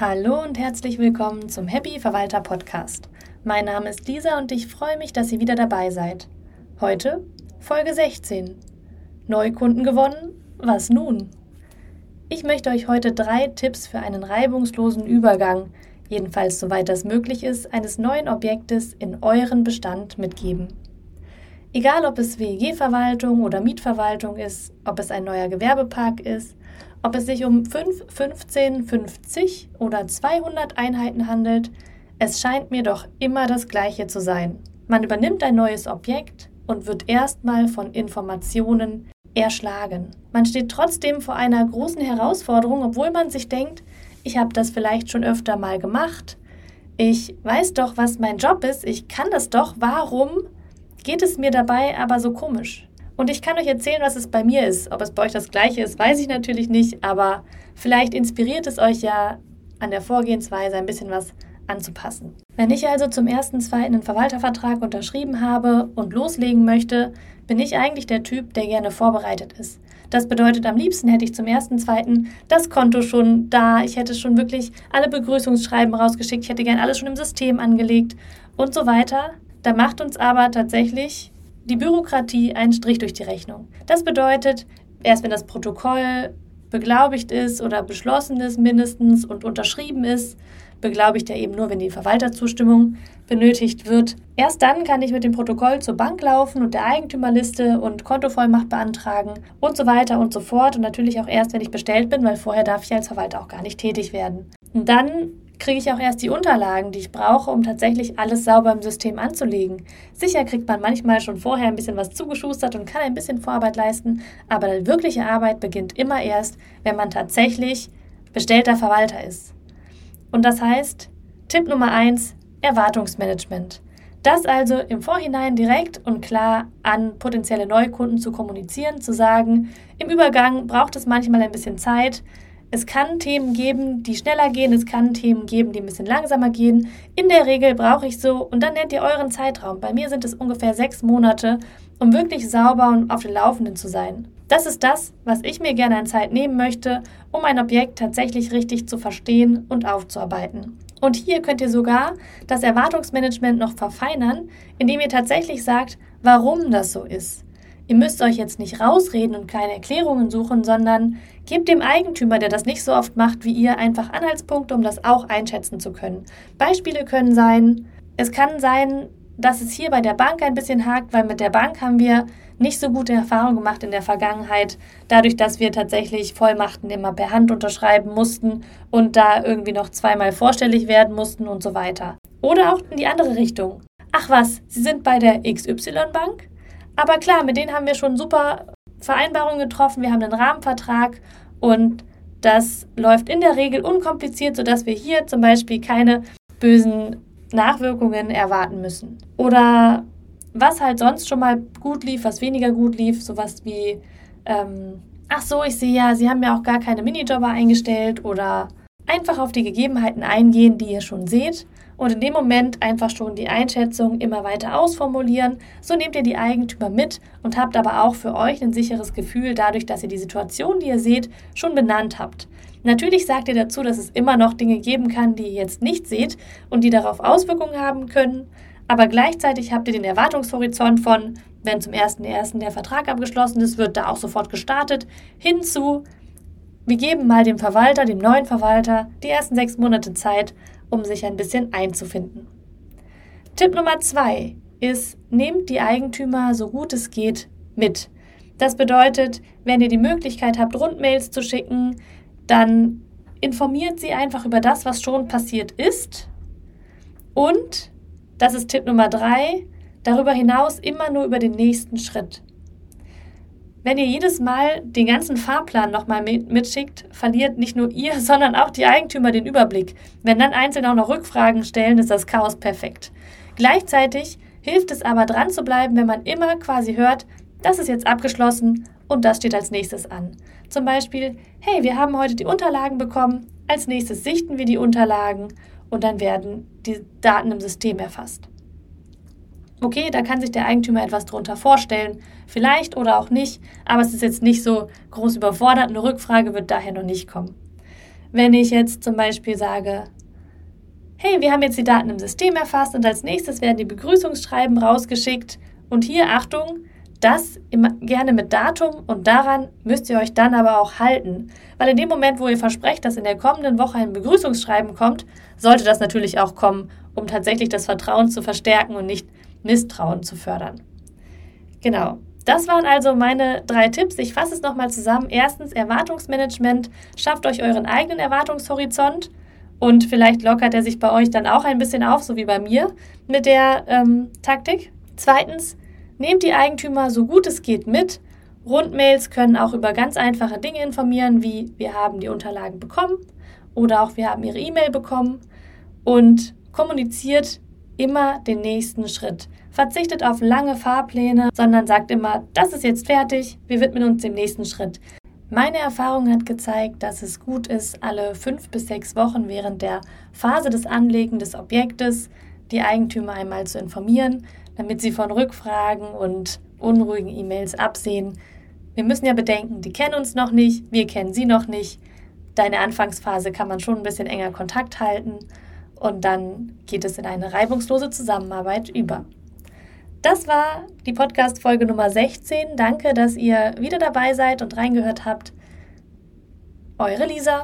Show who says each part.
Speaker 1: Hallo und herzlich willkommen zum Happy Verwalter Podcast. Mein Name ist Lisa und ich freue mich, dass ihr wieder dabei seid. Heute Folge 16. Neukunden gewonnen? Was nun? Ich möchte euch heute drei Tipps für einen reibungslosen Übergang, jedenfalls soweit das möglich ist, eines neuen Objektes in euren Bestand mitgeben. Egal ob es WEG-Verwaltung oder Mietverwaltung ist, ob es ein neuer Gewerbepark ist, ob es sich um 5, 15, 50 oder 200 Einheiten handelt, es scheint mir doch immer das Gleiche zu sein. Man übernimmt ein neues Objekt und wird erstmal von Informationen erschlagen. Man steht trotzdem vor einer großen Herausforderung, obwohl man sich denkt, ich habe das vielleicht schon öfter mal gemacht. Ich weiß doch, was mein Job ist, ich kann das doch. Warum geht es mir dabei aber so komisch? Und ich kann euch erzählen, was es bei mir ist. Ob es bei euch das gleiche ist, weiß ich natürlich nicht, aber vielleicht inspiriert es euch ja an der Vorgehensweise ein bisschen was anzupassen. Wenn ich also zum ersten, zweiten einen Verwaltervertrag unterschrieben habe und loslegen möchte, bin ich eigentlich der Typ, der gerne vorbereitet ist. Das bedeutet, am liebsten hätte ich zum ersten, zweiten das Konto schon da. Ich hätte schon wirklich alle Begrüßungsschreiben rausgeschickt. Ich hätte gern alles schon im System angelegt und so weiter. Da macht uns aber tatsächlich die Bürokratie einen Strich durch die Rechnung. Das bedeutet, erst wenn das Protokoll beglaubigt ist oder beschlossen ist mindestens und unterschrieben ist, beglaubigt er eben nur, wenn die Verwalterzustimmung benötigt wird. Erst dann kann ich mit dem Protokoll zur Bank laufen und der Eigentümerliste und Kontovollmacht beantragen und so weiter und so fort. Und natürlich auch erst, wenn ich bestellt bin, weil vorher darf ich als Verwalter auch gar nicht tätig werden. Und dann kriege ich auch erst die Unterlagen, die ich brauche, um tatsächlich alles sauber im System anzulegen. Sicher kriegt man manchmal schon vorher ein bisschen was zugeschustert und kann ein bisschen Vorarbeit leisten, aber die wirkliche Arbeit beginnt immer erst, wenn man tatsächlich bestellter Verwalter ist. Und das heißt, Tipp Nummer eins: Erwartungsmanagement. Das also im Vorhinein direkt und klar an potenzielle Neukunden zu kommunizieren, zu sagen, im Übergang braucht es manchmal ein bisschen Zeit, es kann Themen geben, die schneller gehen, es kann Themen geben, die ein bisschen langsamer gehen. In der Regel brauche ich so, und dann nennt ihr euren Zeitraum. Bei mir sind es ungefähr sechs Monate, um wirklich sauber und auf den Laufenden zu sein. Das ist das, was ich mir gerne an Zeit nehmen möchte, um ein Objekt tatsächlich richtig zu verstehen und aufzuarbeiten. Und hier könnt ihr sogar das Erwartungsmanagement noch verfeinern, indem ihr tatsächlich sagt, warum das so ist. Ihr müsst euch jetzt nicht rausreden und keine Erklärungen suchen, sondern gebt dem Eigentümer, der das nicht so oft macht wie ihr, einfach Anhaltspunkte, um das auch einschätzen zu können. Beispiele können sein, es kann sein, dass es hier bei der Bank ein bisschen hakt, weil mit der Bank haben wir nicht so gute Erfahrungen gemacht in der Vergangenheit, dadurch, dass wir tatsächlich Vollmachten immer per Hand unterschreiben mussten und da irgendwie noch zweimal vorstellig werden mussten und so weiter. Oder auch in die andere Richtung. Ach was, Sie sind bei der XY-Bank? Aber klar, mit denen haben wir schon super Vereinbarungen getroffen. Wir haben einen Rahmenvertrag und das läuft in der Regel unkompliziert, sodass wir hier zum Beispiel keine bösen Nachwirkungen erwarten müssen. Oder was halt sonst schon mal gut lief, was weniger gut lief, sowas wie, ähm, ach so, ich sehe ja, Sie haben ja auch gar keine Minijobber eingestellt oder einfach auf die Gegebenheiten eingehen, die ihr schon seht und in dem Moment einfach schon die Einschätzung immer weiter ausformulieren. So nehmt ihr die Eigentümer mit und habt aber auch für euch ein sicheres Gefühl dadurch, dass ihr die Situation, die ihr seht, schon benannt habt. Natürlich sagt ihr dazu, dass es immer noch Dinge geben kann, die ihr jetzt nicht seht und die darauf Auswirkungen haben können, aber gleichzeitig habt ihr den Erwartungshorizont von, wenn zum 1.1. der Vertrag abgeschlossen ist, wird da auch sofort gestartet, hinzu, wir geben mal dem Verwalter, dem neuen Verwalter, die ersten sechs Monate Zeit, um sich ein bisschen einzufinden. Tipp Nummer zwei ist, nehmt die Eigentümer so gut es geht mit. Das bedeutet, wenn ihr die Möglichkeit habt, Rundmails zu schicken, dann informiert sie einfach über das, was schon passiert ist. Und, das ist Tipp Nummer drei, darüber hinaus immer nur über den nächsten Schritt. Wenn ihr jedes Mal den ganzen Fahrplan nochmal mitschickt, verliert nicht nur ihr, sondern auch die Eigentümer den Überblick. Wenn dann Einzelne auch noch Rückfragen stellen, ist das Chaos perfekt. Gleichzeitig hilft es aber dran zu bleiben, wenn man immer quasi hört, das ist jetzt abgeschlossen und das steht als nächstes an. Zum Beispiel, hey, wir haben heute die Unterlagen bekommen, als nächstes sichten wir die Unterlagen und dann werden die Daten im System erfasst. Okay, da kann sich der Eigentümer etwas drunter vorstellen, vielleicht oder auch nicht, aber es ist jetzt nicht so groß überfordert. Eine Rückfrage wird daher noch nicht kommen. wenn ich jetzt zum Beispiel sage, hey, wir haben jetzt die Daten im System erfasst und als nächstes werden die Begrüßungsschreiben rausgeschickt und hier, Achtung, das gerne mit Datum und daran müsst ihr euch dann aber auch halten. Weil in dem Moment, wo ihr versprecht, dass in der kommenden Woche ein Begrüßungsschreiben kommt, sollte das natürlich auch kommen, um tatsächlich das Vertrauen zu verstärken und nicht Misstrauen zu fördern. Genau. Das waren also meine drei Tipps. Ich fasse es nochmal zusammen. Erstens Erwartungsmanagement. Schafft euch euren eigenen Erwartungshorizont und vielleicht lockert er sich bei euch dann auch ein bisschen auf, so wie bei mir mit der ähm, Taktik. Zweitens, nehmt die Eigentümer so gut es geht mit. Rundmails können auch über ganz einfache Dinge informieren, wie wir haben die Unterlagen bekommen oder auch wir haben ihre E-Mail bekommen und kommuniziert immer den nächsten Schritt. Verzichtet auf lange Fahrpläne, sondern sagt immer, das ist jetzt fertig, wir widmen uns dem nächsten Schritt. Meine Erfahrung hat gezeigt, dass es gut ist, alle fünf bis sechs Wochen während der Phase des Anlegen des Objektes die Eigentümer einmal zu informieren, damit sie von Rückfragen und unruhigen E-Mails absehen. Wir müssen ja bedenken, die kennen uns noch nicht, wir kennen sie noch nicht. Deine Anfangsphase kann man schon ein bisschen enger Kontakt halten und dann geht es in eine reibungslose Zusammenarbeit über. Das war die Podcast-Folge Nummer 16. Danke, dass ihr wieder dabei seid und reingehört habt. Eure Lisa.